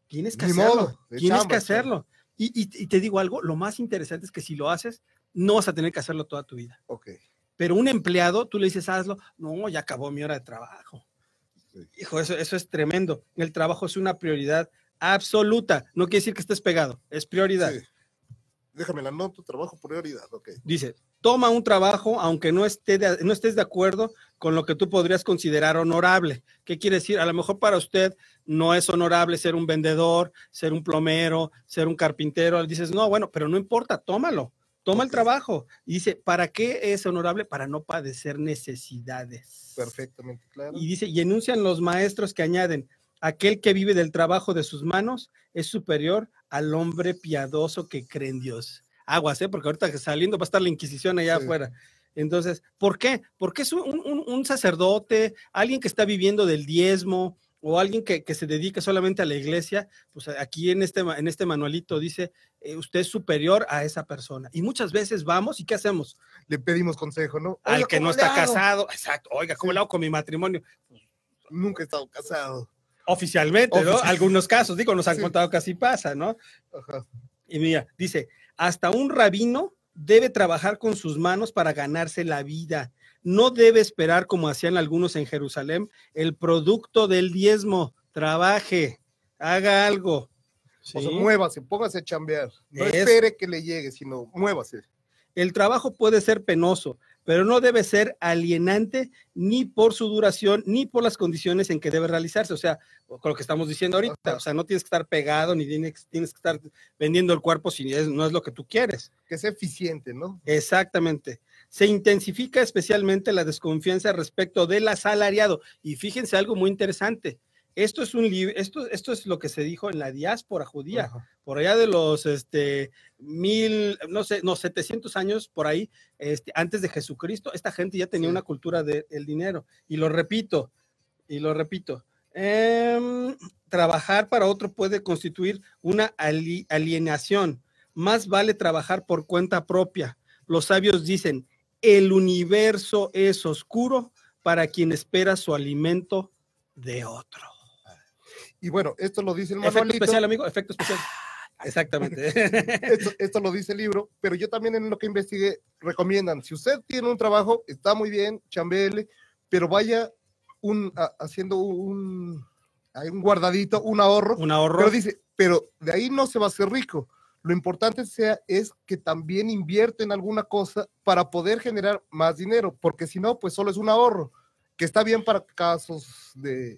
Tienes que Ni hacerlo, modo, tienes chamba, que hacerlo. Y, y- y te digo algo, lo más interesante es que si lo haces, no vas a tener que hacerlo toda tu vida. Ok. Pero un empleado, tú le dices, hazlo, no, ya acabó mi hora de trabajo. Sí. Hijo, eso, eso es tremendo. El trabajo es una prioridad absoluta. No quiere decir que estés pegado, es prioridad. Sí. Déjame la nota, trabajo prioridad, ok. Dice, toma un trabajo aunque no, esté de- no estés de acuerdo con lo que tú podrías considerar honorable. ¿Qué quiere decir? A lo mejor para usted no es honorable ser un vendedor, ser un plomero, ser un carpintero. Dices, no, bueno, pero no importa, tómalo. Toma el trabajo. Y dice, ¿para qué es honorable? Para no padecer necesidades. Perfectamente claro. Y dice, y enuncian los maestros que añaden, aquel que vive del trabajo de sus manos es superior al hombre piadoso que cree en Dios. Aguas, ¿eh? porque ahorita que saliendo va a estar la Inquisición allá Sí. afuera. Entonces, ¿por qué? Porque es un, un- un sacerdote, alguien que está viviendo del diezmo o alguien que, que se dedica solamente a la iglesia, pues aquí en este, en este manualito dice, eh, usted es superior a esa persona. Y muchas veces vamos y ¿qué hacemos? Le pedimos consejo, ¿no? Al que no ¿cómo le está hago? casado, exacto, oiga, ¿cómo Sí. le hago con mi matrimonio? Nunca he estado casado. Oficialmente, ¿no? Algunos casos, digo, nos han Sí. contado que así pasa, ¿no? Ajá. Y mira, dice, hasta un rabino debe trabajar con sus manos para ganarse la vida. No debe esperar, como hacían algunos en Jerusalén, el producto del diezmo. Trabaje, haga algo. O sea, ¿sí? muévase, póngase a chambear. No Es- espere que le llegue, sino muévase. El trabajo puede ser penoso, pero no debe ser alienante ni por su duración, ni por las condiciones en que debe realizarse. O sea, con lo que estamos diciendo ahorita, Ajá. o sea, no tienes que estar pegado ni tienes, tienes que estar vendiendo el cuerpo si es- no es lo que tú quieres. Que sea eficiente, ¿no? Exactamente. Se intensifica especialmente la desconfianza respecto del asalariado. Y fíjense algo muy interesante. Esto es un esto, esto es lo que se dijo en la diáspora judía Ajá. por allá de los este, mil, no sé, no, 700 años por ahí, este, antes de Jesucristo, esta gente ya tenía Sí. una cultura del dinero. Y lo repito, y lo repito, em, trabajar para otro puede constituir una ali- alienación. Más vale trabajar por cuenta propia. Los sabios dicen, el universo es oscuro para quien espera su alimento de otro. Y bueno, esto lo dice el Efecto manualito. especial, amigo, efecto especial. Exactamente. esto, esto lo dice el libro, pero yo también en lo que investigué recomiendan, si usted tiene un trabajo, está muy bien, chambele, pero vaya un, a- haciendo un, un guardadito, un ahorro, Un ahorro. pero dice, pero de ahí no se va a hacer rico. Lo importante sea es que también invierte en alguna cosa para poder generar más dinero, porque si no, pues solo es un ahorro, que está bien para casos de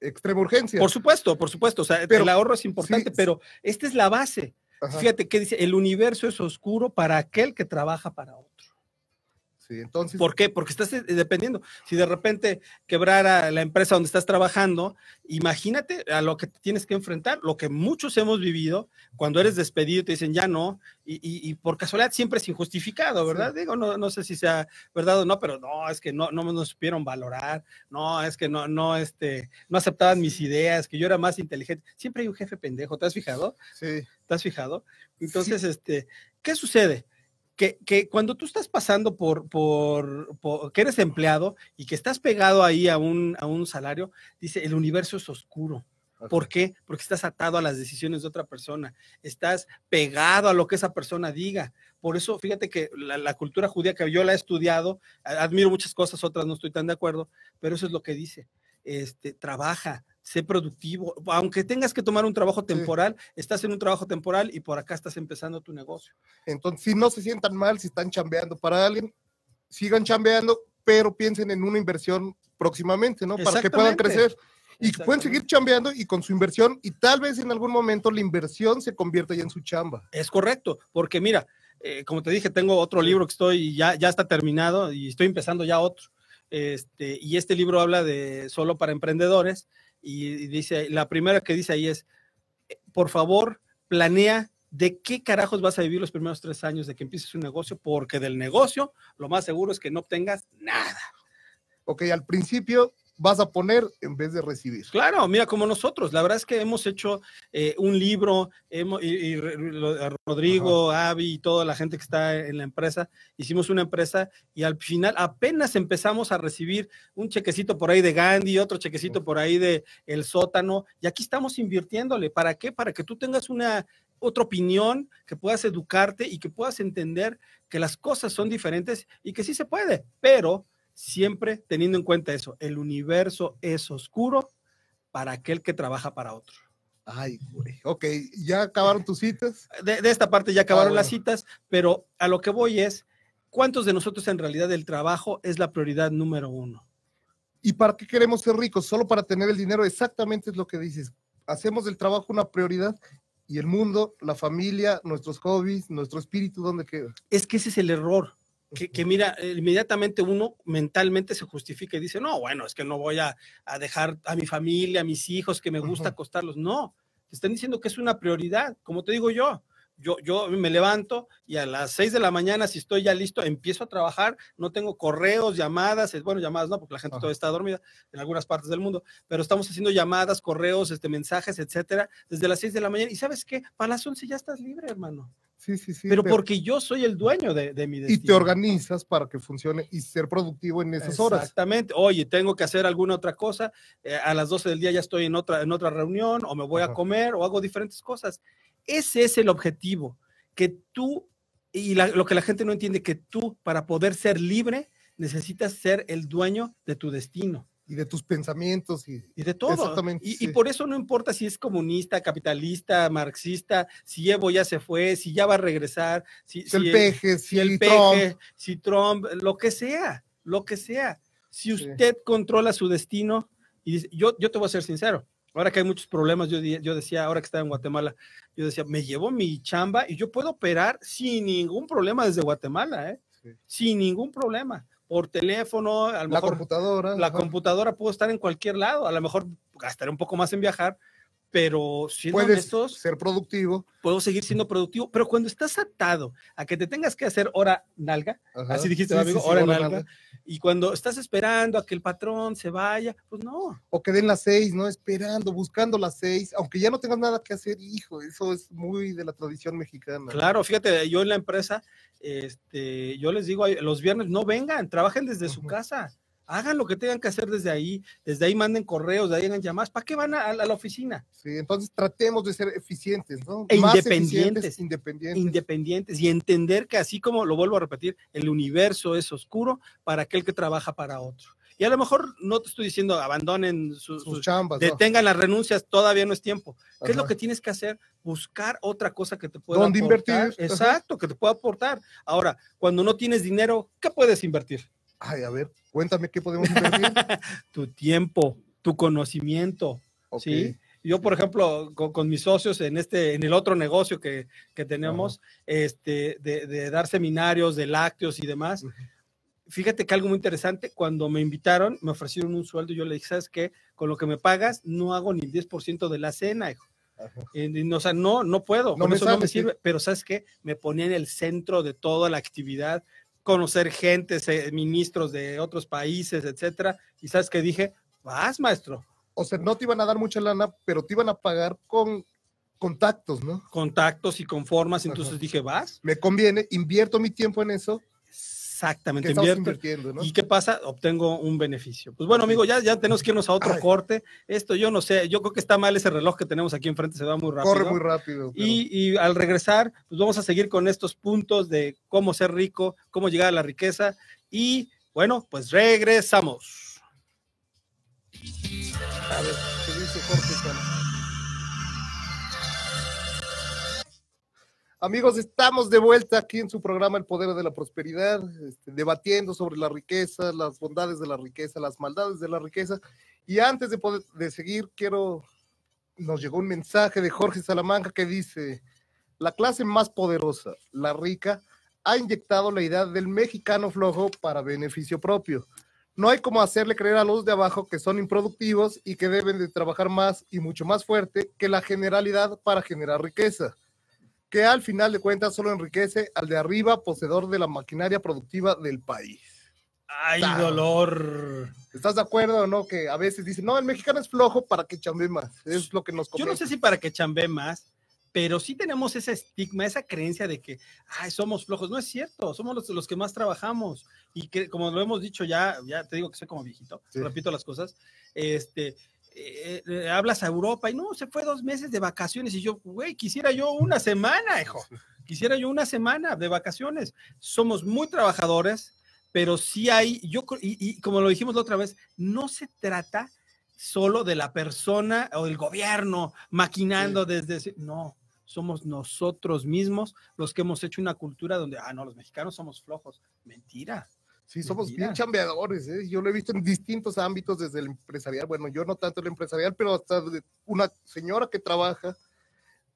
extrema urgencia. Por supuesto, por supuesto. O sea, Pero- el ahorro es importante, sí, pero esta es la base. Ajá, Fíjate que dice, el universo es oscuro para aquel que trabaja para otro. Sí, entonces, ¿Por qué? Porque estás eh, dependiendo. Si de repente quebrara la empresa donde estás trabajando, imagínate a lo que tienes que enfrentar, lo que muchos hemos vivido cuando eres despedido, te dicen ya no, y, y- y por casualidad siempre es injustificado, ¿verdad? Digo, no, no sé si sea verdad o no, pero no, es que no, no nos supieron valorar, no, es que no, no, este, no aceptaban mis ideas, que yo era más inteligente. Siempre hay un jefe pendejo, ¿te has fijado? sí, ¿Te has fijado? Entonces, este, ¿qué sucede? Que, que cuando tú estás pasando por, por, por- que eres empleado y que estás pegado ahí a un, a un salario, dice, el universo es oscuro. ¿Por qué? Porque estás atado a las decisiones de otra persona, estás pegado a lo que esa persona diga. Por eso, fíjate que la, la cultura judía que yo la he estudiado, admiro muchas cosas, otras no estoy tan de acuerdo, pero eso es lo que dice. Este, trabaja, sé productivo, aunque tengas que tomar un trabajo temporal, estás en un trabajo temporal y por acá estás empezando tu negocio. Entonces, si no se sientan mal, si están chambeando para alguien, sigan chambeando, pero piensen en una inversión próximamente, ¿no? Para que puedan crecer. Y pueden seguir chambeando y con su inversión, y tal vez en algún momento la inversión se convierta ya en su chamba. Es correcto, porque mira, eh, como te dije, tengo otro libro que estoy, ya, ya está terminado y estoy empezando ya otro. Este, y este libro habla de solo para emprendedores y, dice, la primera que dice ahí es, eh, por favor, planea de qué carajos vas a vivir los primeros tres años de que empieces un negocio, porque del negocio lo más seguro es que no obtengas nada. Ok, al principio vas a poner en vez de recibir. Claro, mira, como nosotros, la verdad es que hemos hecho eh, un libro, hemos, y, y Rodrigo, Avi y toda la gente que está en la empresa, hicimos una empresa y al final apenas empezamos a recibir un chequecito por ahí de Gandhi, otro chequecito por ahí de El Sótano, y aquí estamos invirtiéndole. ¿Para qué? Para que tú tengas una otra opinión, que puedas educarte y que puedas entender que las cosas son diferentes y que sí se puede, pero siempre teniendo en cuenta eso, el universo es oscuro para aquel que trabaja para otro. Ay, güey. Ok, ¿ya acabaron tus citas? De, de esta parte ya acabaron Ah, las bueno. citas, pero a lo que voy es, ¿cuántos de nosotros en realidad el trabajo es la prioridad número uno? ¿Y para qué queremos ser ricos? Solo para tener el dinero. Exactamente es lo que dices. Hacemos del trabajo una prioridad y el mundo, la familia, nuestros hobbies, nuestro espíritu, ¿dónde queda? Es que ese es el error. Que, que mira, eh, inmediatamente uno mentalmente se justifica y dice, no, bueno, es que no voy a, a dejar a mi familia, a mis hijos, que me gusta acostarlos. No, te están diciendo que es una prioridad, como te digo yo. Yo, yo me levanto y a las seis de la mañana, si estoy ya listo, empiezo a trabajar. No tengo correos, llamadas, bueno, llamadas no, porque la gente Ajá. todavía está dormida en algunas partes del mundo, pero estamos haciendo llamadas, correos, este, mensajes, etcétera, desde las seis de la mañana. Y sabes qué, para las once ya estás libre, hermano. Sí, sí, sí. pero porque yo soy el dueño de, de mi Y destino. te organizas para que funcione y ser productivo en esas horas. Exactamente. Oye, tengo que hacer alguna otra cosa. eh, a las 12 del día ya estoy en otra, en otra reunión o me voy a comer o hago diferentes cosas. Ese es el objetivo, que tú, y la- lo que la gente no entiende, que tú para poder ser libre necesitas ser el dueño de tu destino Y de tus pensamientos y y de todo. Exactamente, Y, y sí. por eso no importa si es comunista, capitalista, marxista, si Evo ya se fue, si ya va a regresar, si, si el peje, si el Trump. peje, si Trump, lo que sea, lo que sea. Si Sí. usted controla su destino, y dice- yo, yo te voy a ser sincero, ahora que hay muchos problemas, yo, yo decía, ahora que estaba en Guatemala, yo decía, me llevo mi chamba y yo puedo operar sin ningún problema desde Guatemala, ¿eh? Sí. Sin ningún problema. Por teléfono, a lo La mejor computadora. la ajá. computadora puede estar en cualquier lado, a lo mejor gastaré un poco más en viajar, pero siendo Puedes honestos, ser productivo. puedo seguir siendo productivo, pero cuando estás atado a que te tengas que hacer hora nalga, ajá. así dijiste, Sí, amigo, sí, sí, hora hora nalga, nalga. y cuando estás esperando a que el patrón se vaya, pues no, O que den las seis, ¿no? Esperando, buscando las seis, aunque ya no tengas nada que hacer, hijo, eso es muy de la tradición mexicana. claro, fíjate, yo en la empresa, este, yo les digo, los viernes no vengan, trabajen desde su casa, hagan lo que tengan que hacer desde ahí, desde ahí manden correos, de ahí hagan llamadas, ¿para qué van a, a la oficina? Sí, entonces tratemos de ser eficientes, ¿no? E Más independientes. independientes. independientes y entender que así como lo vuelvo a repetir, el universo es oscuro para aquel que trabaja para otro. Y a lo mejor no te estoy diciendo abandonen su- sus sus- chambas, ¿no? detengan las renuncias, todavía no es tiempo. ¿Qué es lo que tienes que hacer? Buscar otra cosa que te pueda ¿Dónde aportar. invertir? Ajá. Exacto, que te pueda aportar. Ahora, cuando no tienes dinero, ¿qué puedes invertir? Ay, a ver, cuéntame qué podemos invertir. Tu tiempo, tu conocimiento. ¿sí? Yo, por ejemplo, con, con mis socios en este, en el otro negocio que, que tenemos, este, de, de dar seminarios de lácteos y demás. Fíjate que algo muy interesante, cuando me invitaron, me ofrecieron un sueldo y yo le dije, ¿sabes qué? Con lo que me pagas, no hago ni el 10% de la cena, hijo. Y, o sea, no, no puedo, No con me eso no me sí. sirve, pero ¿sabes qué? Me ponía en el centro de toda la actividad, conocer gente, ministros de otros países, etcétera, y ¿sabes qué dije? Vas, maestro, O sea, no te iban a dar mucha lana, pero te iban a pagar con contactos, ¿no? contactos y con formas, entonces Ajá. dije, vas, Me conviene, invierto mi tiempo en eso exactamente, que estamos invierto. invirtiendo, ¿no? ¿Y qué pasa? Obtengo un beneficio. Pues bueno, amigo, ya, ya tenemos que irnos a otro Ay. corte. Esto yo no sé, yo creo que está mal ese reloj que tenemos aquí enfrente, se va muy rápido. Corre muy rápido. pero- Y, y al regresar, pues vamos a seguir con estos puntos de cómo ser rico, cómo llegar a la riqueza. Y bueno, pues regresamos. A ver, ¿qué dice Jorge Amigos, estamos de vuelta aquí en su programa El Poder de la Prosperidad, este, debatiendo sobre la riqueza, las bondades de la riqueza, las maldades de la riqueza. Y antes de, poder, de seguir, quiero, nos llegó un mensaje de Jorge Salamanca que dice, la clase más poderosa, la rica, ha inyectado la idea del mexicano flojo para beneficio propio. No hay como hacerle creer a los de abajo que son improductivos y que deben de trabajar más y mucho más fuerte que la generalidad para generar riqueza, que al final de cuentas solo enriquece al de arriba, poseedor de la maquinaria productiva del país. ¡Ay, dolor! ¿Estás de acuerdo o no? Que a veces dicen, no, el mexicano es flojo para que chambe más. Es lo que nos Yo comenta. no sé si para que chambee más, pero sí tenemos ese estigma, esa creencia de que, ay, somos flojos. No es cierto, somos los, los que más trabajamos. Y que, como lo hemos dicho ya, ya te digo que soy como viejito, Sí. repito las cosas, este, eh, eh, eh, hablas a Europa y no, se fue dos meses de vacaciones y yo, güey, quisiera yo una semana, hijo, quisiera yo una semana de vacaciones. Somos muy trabajadores, pero sí hay, yo, y, y como lo dijimos la otra vez, no se trata solo de la persona o el gobierno maquinando desde, no, somos nosotros mismos los que hemos hecho una cultura donde, ah, no, los mexicanos somos flojos. Mentira. Sí, somos bien chambeadores, ¿eh? Yo lo he visto en distintos ámbitos, desde el empresarial, bueno, yo no tanto el empresarial, pero hasta una señora que trabaja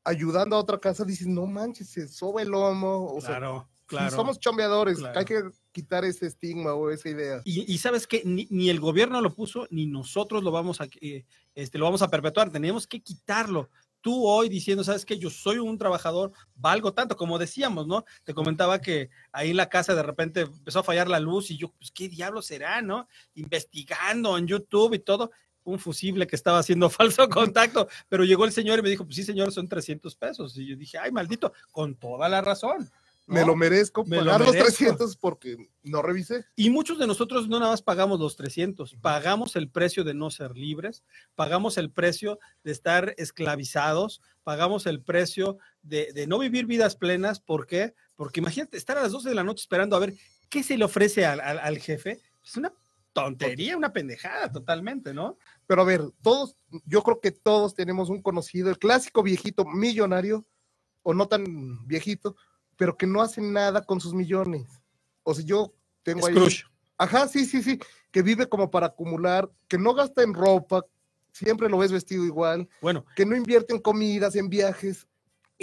ayudando a otra casa, dices, no manches, se soba el lomo, o sea, Claro, sí, claro. somos chambeadores, Claro. hay que quitar ese estigma o esa idea. Y, y sabes que ni, ni el gobierno lo puso, ni nosotros lo vamos a, eh, este, lo vamos a perpetuar. Tenemos que quitarlo. Tú hoy diciendo, sabes que yo soy un trabajador, valgo tanto, como decíamos, ¿no? Te comentaba que ahí en la casa de repente empezó a fallar la luz y yo, pues, ¿qué diablo será, no? Investigando en YouTube y todo, un fusible que estaba haciendo falso contacto, pero llegó el señor y me dijo, pues sí, señor, son 300 pesos. Y yo dije, ay, maldito, con toda la razón. Me ¿no? lo merezco Me lo pagar los merezco. 300 porque no revisé. Y muchos de nosotros no nada más pagamos los 300, pagamos el precio de no ser libres, pagamos el precio de estar esclavizados, pagamos el precio de, de no vivir vidas plenas. ¿Por qué? Porque imagínate estar a las 12 de la noche esperando a ver qué se le ofrece al, al- al jefe. Es una tontería, una pendejada totalmente, ¿no? Pero a ver, todos, yo creo que todos tenemos un conocido, el clásico viejito millonario, o no tan viejito, pero que no hace nada con sus millones. O sea, yo tengo ahí. Scrooge. Ajá, sí, sí, sí, que vive como para acumular, que no gasta en ropa, siempre lo ves vestido igual, Bueno, que no invierte en comidas, en viajes.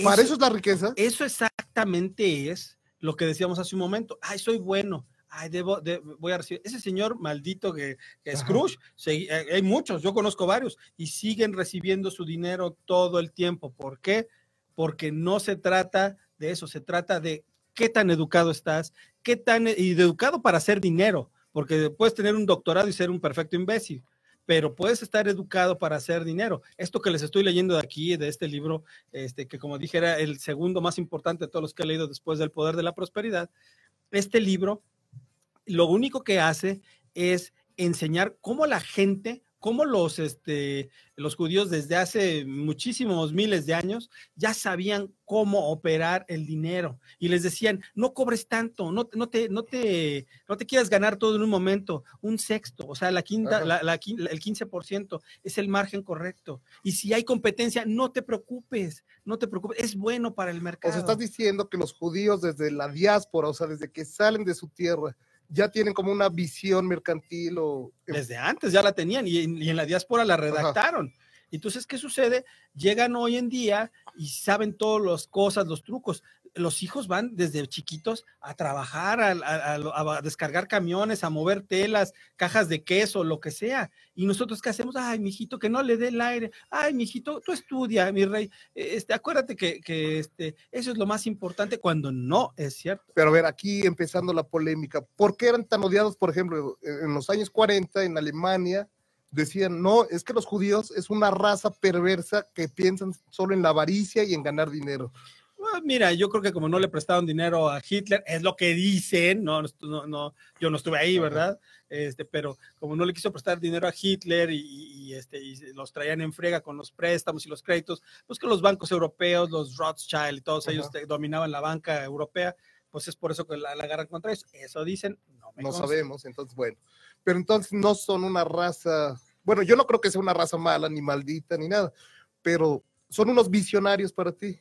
Para eso es la riqueza. Eso exactamente es lo que decíamos hace un momento. Ay, soy bueno. Ay, debo, de- voy a recibir. Ese señor maldito que, que. Scrooge, eh, hay muchos, yo conozco varios, y siguen recibiendo su dinero todo el tiempo. ¿Por qué? Porque no se trata de eso, se trata de qué tan educado estás, qué tan y de educado para hacer dinero, porque puedes tener un doctorado y ser un perfecto imbécil, pero puedes estar educado para hacer dinero. Esto que les estoy leyendo de aquí, de este libro, este, que como dije era el segundo más importante de todos los que he leído después del Poder de la Prosperidad, este libro lo único que hace es enseñar cómo la gente, cómo los, este, los judíos desde hace muchísimos miles de años ya sabían cómo operar el dinero y les decían, no cobres tanto, no, no, te, no, te, no te quieras ganar todo en un momento, un sexto, o sea, la quinta, la, la el 15% es el margen correcto. Y si hay competencia, no te preocupes, no te preocupes, es bueno para el O mercado. sea, estás diciendo que los judíos desde la diáspora, o sea, desde que salen de su tierra, ya tienen como una visión mercantil o... Desde antes ya la tenían y en, y en la diáspora la redactaron. Entonces, ¿qué sucede? Llegan hoy en día y saben todas las cosas, los trucos. Los hijos van desde chiquitos a trabajar, a, descargar camiones, a mover telas, cajas de queso, lo que sea. Y nosotros, ¿qué hacemos? Ay, mijito, que no le dé el aire. Ay, mijito, tú estudia, mi rey. Este, acuérdate que, que este, eso es lo más importante cuando no es cierto. Pero a ver, aquí empezando la polémica, ¿por qué eran tan odiados, por ejemplo, en los años 40 en Alemania? Decían, no, es que los judíos es una raza perversa que piensan solo en la avaricia y en ganar dinero. Ah, Mira, yo creo que como no le prestaron dinero a Hitler, es lo que dicen, no, no, no, yo no estuve ahí. ¿verdad? Este, pero como no le quiso prestar dinero a Hitler y, y, este, y los traían en frega con los préstamos y los créditos, pues que los bancos europeos, los Rothschild y todos ellos dominaban la banca europea, pues es por eso que la, la agarran contra eso. Eso dicen, no me No consta. sabemos, entonces, bueno. Pero entonces no son una raza, bueno, yo no creo que sea una raza mala, ni maldita, ni nada, pero son unos visionarios para ti.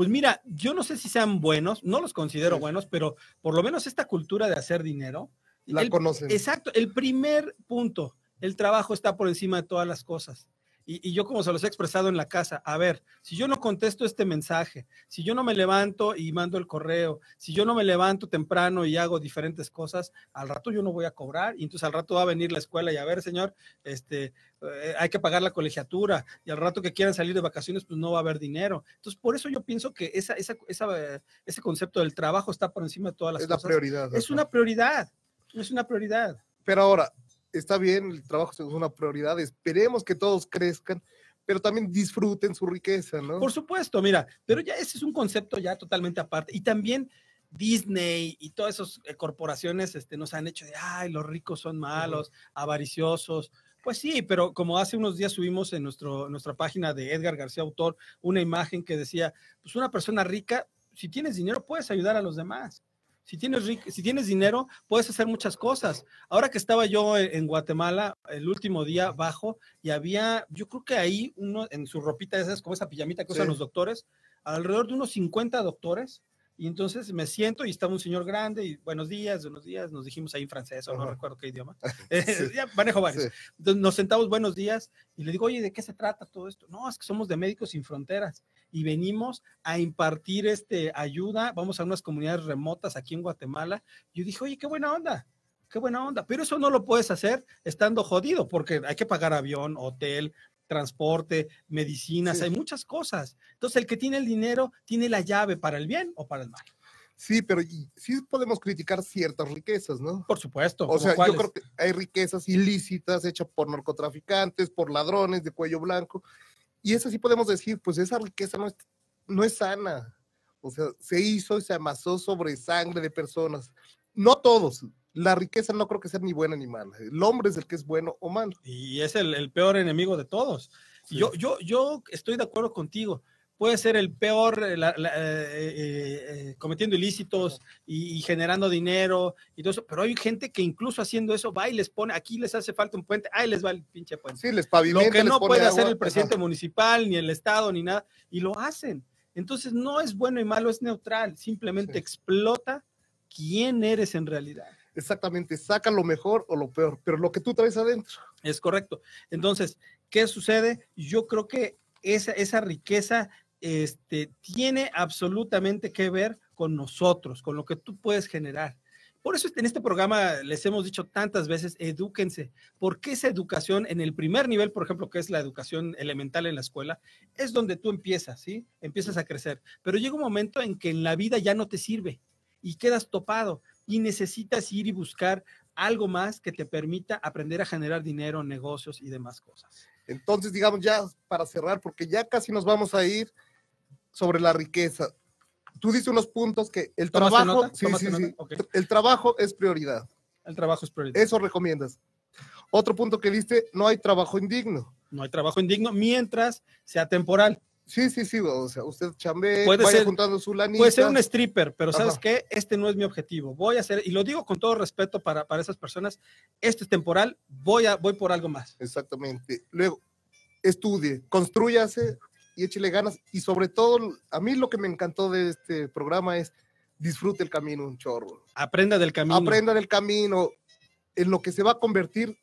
Pues mira, yo no sé si sean buenos, no los considero Sí. buenos, pero por lo menos esta cultura de hacer dinero, La el- conocen. Exacto, el primer punto, el trabajo está por encima de todas las cosas. Y, y yo como se los he expresado en la casa, a ver, si yo no contesto este mensaje, si yo no me levanto y mando el correo, si yo no me levanto temprano y hago diferentes cosas, al rato yo no voy a cobrar y entonces al rato va a venir la escuela y a ver, señor, este, eh, hay que pagar la colegiatura y al rato que quieran salir de vacaciones, pues no va a haber dinero. Entonces, por eso yo pienso que esa, esa, esa, ese concepto del trabajo está por encima de todas las es la cosas. prioridad. Es una prioridad, es una prioridad. Pero ahora, está bien, el trabajo es una prioridad, esperemos que todos crezcan, pero también disfruten su riqueza, ¿no? Por supuesto, mira, pero ya ese es un concepto ya totalmente aparte. Y también Disney y todas esas eh, corporaciones este, nos han hecho de, ay, los ricos son malos, avariciosos. Pues sí, pero como hace unos días subimos en nuestro, nuestra página de Edgar García Autor una imagen que decía, pues una persona rica, si tienes dinero, puedes ayudar a los demás. Si tienes, si tienes dinero, puedes hacer muchas cosas. Ahora que estaba yo e, en Guatemala, el último día bajo, y había, yo creo que ahí uno en su ropita, esas como esa pijamita que usan los doctores, alrededor de unos 50 doctores y entonces me siento y estaba un señor grande y buenos días, buenos días, nos dijimos ahí en francés o no recuerdo qué idioma. Eh, ya manejo varios. Entonces nos sentamos buenos días y le digo, oye, ¿de qué se trata todo esto? No, es que somos de Médicos Sin Fronteras y venimos a impartir este ayuda. Vamos a unas comunidades remotas aquí en Guatemala. Yo dije, oye, qué buena onda qué buena onda, pero eso no lo puedes hacer estando jodido, porque hay que pagar avión, hotel, transporte, medicinas, hay muchas cosas. Entonces, el que tiene el dinero tiene la llave para el bien o para el mal. Sí, pero sí podemos criticar ciertas riquezas, ¿no? Por supuesto. O sea, yo creo que hay riquezas ilícitas hechas por narcotraficantes, por ladrones de cuello blanco, y eso sí podemos decir, pues esa riqueza no es, no es sana. O sea, se hizo y se amasó sobre sangre de personas. No todos, la riqueza no creo que sea ni buena ni mala. El hombre es el que es bueno o malo. Y es el, peor enemigo de todos. Yo, yo, yo estoy de acuerdo contigo. Puede ser el peor eh, eh, eh, cometiendo ilícitos y, generando dinero y todo eso, pero hay gente que incluso haciendo eso va y les pone, aquí les hace falta un puente, ahí les va el pinche puente. Sí, les pavimenta, Lo que no puede hacer el presidente municipal, ni el Estado, ni nada, y lo hacen. Entonces no es bueno y malo, es neutral, simplemente explota quién eres en realidad exactamente, saca lo mejor o lo peor, pero lo que tú traes adentro. Es correcto. Entonces, ¿qué sucede? Yo creo que esa, esa riqueza este, tiene absolutamente que ver con nosotros, con lo que tú puedes generar. Por eso en este programa les hemos dicho tantas veces, edúquense, porque esa educación en el primer nivel, por ejemplo, que es la educación elemental en la escuela, es donde tú empiezas, ¿sí? Empiezas a crecer. Pero llega un momento en que en la vida ya no te sirve y quedas topado y necesitas ir y buscar algo más que te permita aprender a generar dinero, negocios y demás cosas. Entonces, digamos ya para cerrar, porque ya casi nos vamos a ir sobre la riqueza. Tú dices unos puntos que el trabajo, el trabajo es prioridad. El trabajo es prioridad. Eso recomiendas. Otro punto que diste, no hay trabajo indigno. No hay trabajo indigno mientras sea temporal. Sí, sí, sí, o sea, usted chambe, puede vaya ser, juntando su lanita. Puede ser un stripper, pero ¿sabes qué? Este no es mi objetivo. Voy a hacer, y lo digo con todo respeto para, para esas personas, esto es temporal, voy, a, voy por algo más. Exactamente. Luego, estudie, construyase y échele ganas. Y sobre todo, a mí lo que me encantó de este programa es disfrute el camino un chorro. Aprenda del camino. Aprenda del camino, en lo que se va a convertir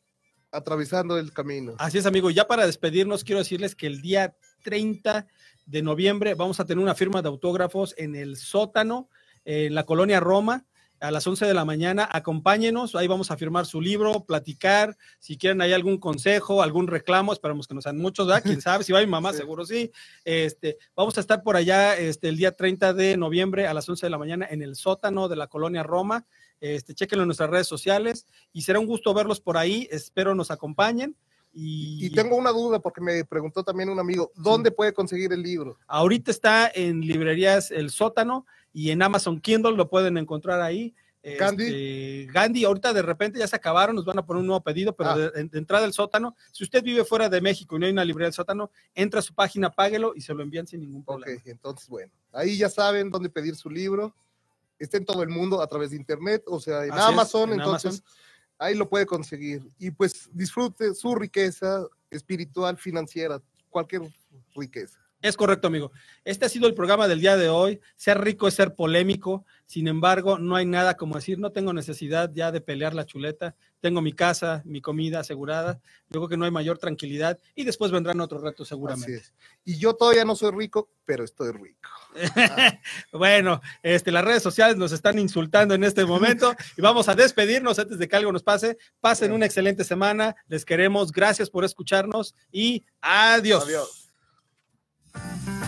atravesando el camino. Así es, amigo. Ya para despedirnos, quiero decirles que el día 30 de noviembre vamos a tener una firma de autógrafos en el sótano, en la colonia Roma, a las 11 de la mañana. Acompáñenos, ahí vamos a firmar su libro, platicar. Si quieren, hay algún consejo, algún reclamo, esperamos que nos sean muchos, ¿verdad? Quién sabe, si va mi mamá, seguro sí. Este, vamos a estar por allá este, el día 30 de noviembre a las 11 de la mañana en el sótano de la colonia Roma. Este, chequenlo en nuestras redes sociales y será un gusto verlos por ahí. Espero nos acompañen. Y, tengo una duda porque me preguntó también un amigo, ¿dónde puede conseguir el libro? Ahorita está en librerías El Sótano y en Amazon Kindle lo pueden encontrar ahí. Gandhi. Este, Gandhi, ahorita de repente ya se acabaron, nos van a poner un nuevo pedido, pero ah. de, entrada del sótano, si usted vive fuera de México y no hay una librería del sótano, entra a su página, páguelo y se lo envían sin ningún problema. Ok, entonces bueno, ahí ya saben dónde pedir su libro. Está en todo el mundo a través de internet, o sea, en Amazon, entonces ahí lo puede conseguir. Y pues disfrute su riqueza espiritual, financiera, cualquier riqueza. Es correcto, amigo. Este ha sido el programa del día de hoy. Ser rico es ser polémico. Sin embargo, no hay nada como decir, no tengo necesidad ya de pelear la chuleta. Tengo mi casa, mi comida asegurada. Yo creo que no hay mayor tranquilidad y después vendrán otros retos seguramente. Y yo todavía no soy rico, pero estoy rico. bueno, este, las redes sociales nos están insultando en este momento y vamos a despedirnos antes de que algo nos pase. Pasen una excelente semana. Les queremos. Gracias por escucharnos y adiós. Adiós. Thank you.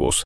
Айвус.